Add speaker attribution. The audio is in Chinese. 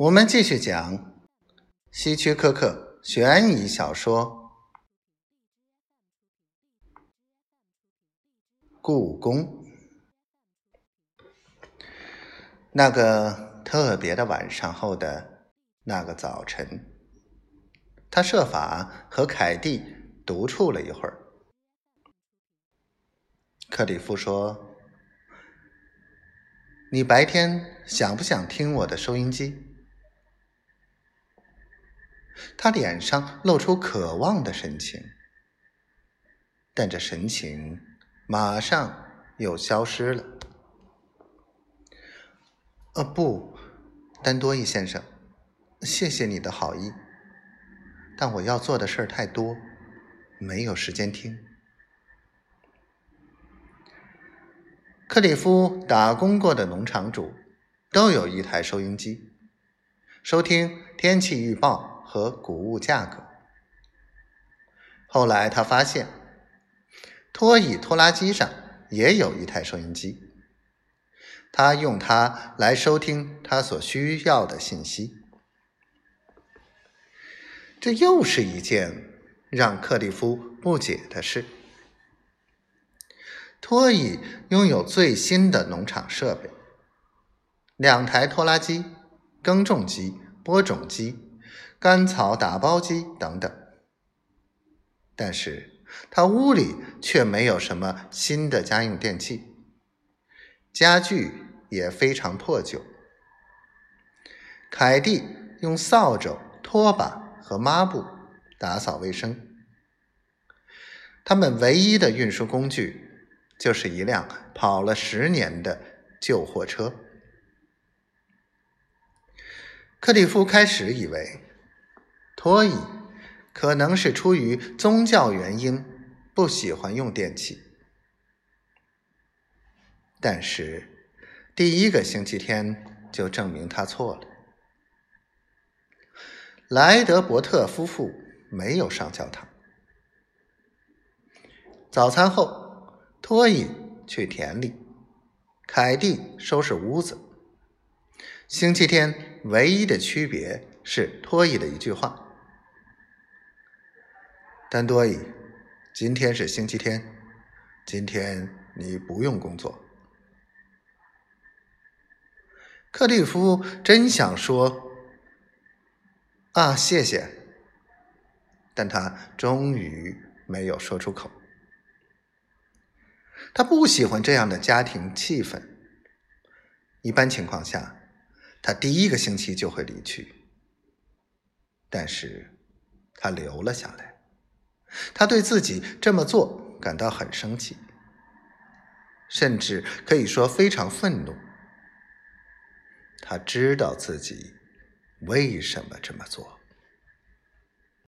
Speaker 1: 我们继续讲希区柯克悬疑小说《故宫》。那个特别的晚上后的那个早晨，他设法和凯蒂独处了一会儿。克里夫说：“你白天想不想听我的收音机？”他脸上露出渴望的神情，但这神情马上又消失了。呃，不，丹多伊先生，谢谢你的好意，但我要做的事儿太多，没有时间听。克里夫打工过的农场主都有一台收音机，收听天气预报和谷物价格。后来他发现，拖椅拖拉机上也有一台收音机。他用它来收听他所需要的信息。这又是一件让克利夫不解的事。托伊拥有最新的农场设备，两台拖拉机、耕种机、播种机、干草打包机等等，但是他屋里却没有什么新的家用电器。家具也非常破旧。凯蒂用扫帚、拖把和抹布打扫卫生。他们唯一的运输工具就是一辆跑了十年的旧货车。克里夫开始以为，托伊可能是出于宗教原因不喜欢用电器。但是，第一个星期天就证明他错了。莱德伯特夫妇没有上教堂。早餐后，托伊去田里，凯蒂收拾屋子。星期天唯一的区别是托伊的一句话：“丹多伊，今天是星期天，今天你不用工作。”克利夫真想说：“啊，谢谢。”但他终于没有说出口。他不喜欢这样的家庭气氛。一般情况下，他第一个星期就会离去。但是，他留了下来。他对自己这么做感到很生气，甚至可以说非常愤怒。他知道自己为什么这么做。